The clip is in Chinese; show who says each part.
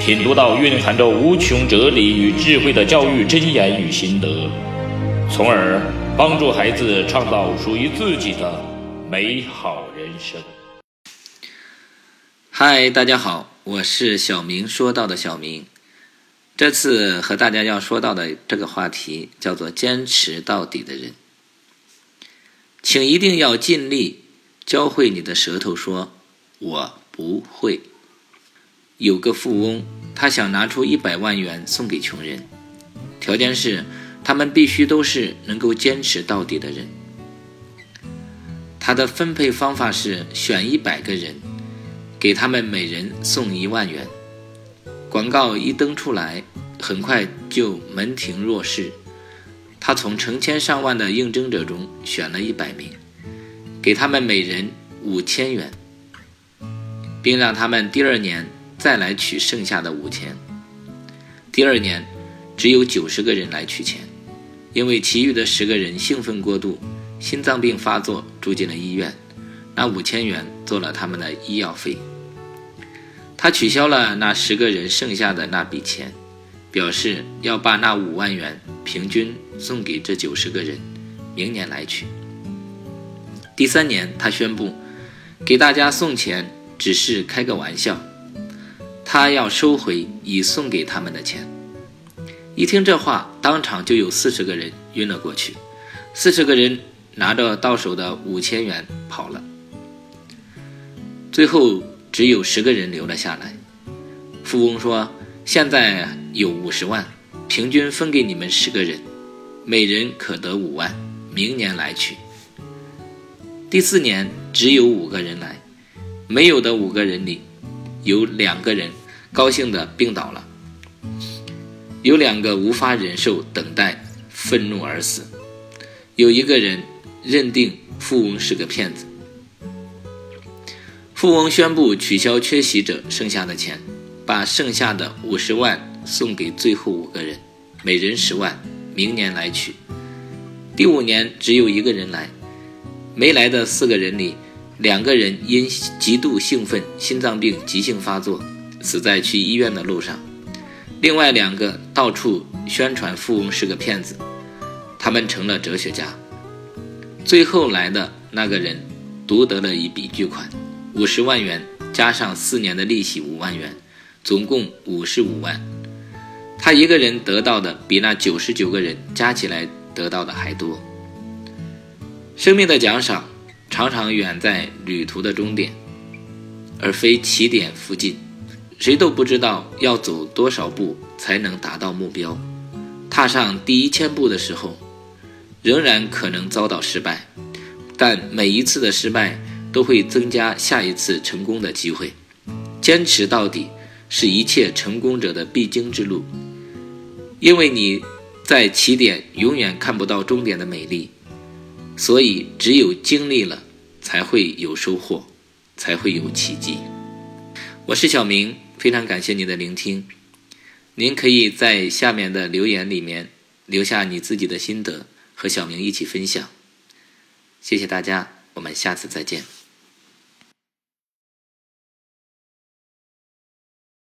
Speaker 1: 品读到蕴含着无穷哲理与智慧的教育箴言与心得，从而帮助孩子创造属于自己的美好人生。
Speaker 2: 嗨，大家好，我是小明说到的小明。这次和大家要说到的这个话题叫做“坚持到底的人”，请一定要尽力教会你的舌头说“我不会”。有个富翁，他想拿出一百万元送给穷人，条件是他们必须都是能够坚持到底的人。他的分配方法是选一百个人，给他们每人送一万元。广告一登出来，很快就门庭若市。他从成千上万的应征者中选了一百名，给他们每人五千元，并让他们第二年。再来取剩下的五千。第二年，只有九十个人来取钱，因为其余的十个人兴奋过度，心脏病发作住进了医院，拿五千元做了他们的医药费。他取消了那十个人剩下的那笔钱，表示要把那五万元平均送给这九十个人，明年来取。第三年，他宣布，给大家送钱只是开个玩笑。他要收回已送给他们的钱。一听这话，当场就有四十个人晕了过去，四十个人拿着到手的五千元跑了。最后只有十个人留了下来。富翁说：“现在有五十万，平均分给你们十个人，每人可得五万，明年来取。”第四年只有五个人来，没有的五个人里。有两个人高兴的病倒了，有两个无法忍受等待，愤怒而死，有一个人认定富翁是个骗子。富翁宣布取消缺席者剩下的钱，把剩下的五十万送给最后五个人，每人十万，明年来取。第五年只有一个人来，没来的四个人里。两个人因极度兴奋，心脏病急性发作，死在去医院的路上。另外两个到处宣传富翁是个骗子，他们成了哲学家。最后来的那个人独得了一笔巨款，五十万元加上四年的利息五万元，总共五十五万。他一个人得到的比那九十九个人加起来得到的还多。生命的奖赏。常常远在旅途的终点，而非起点附近。谁都不知道要走多少步才能达到目标。踏上第一千步的时候，仍然可能遭到失败，但每一次的失败都会增加下一次成功的机会。坚持到底是一切成功者的必经之路，因为你在起点永远看不到终点的美丽。所以，只有经历了，才会有收获，才会有奇迹。我是小明，非常感谢您的聆听。您可以在下面的留言里面留下你自己的心得，和小明一起分享。谢谢大家，我们下次再见。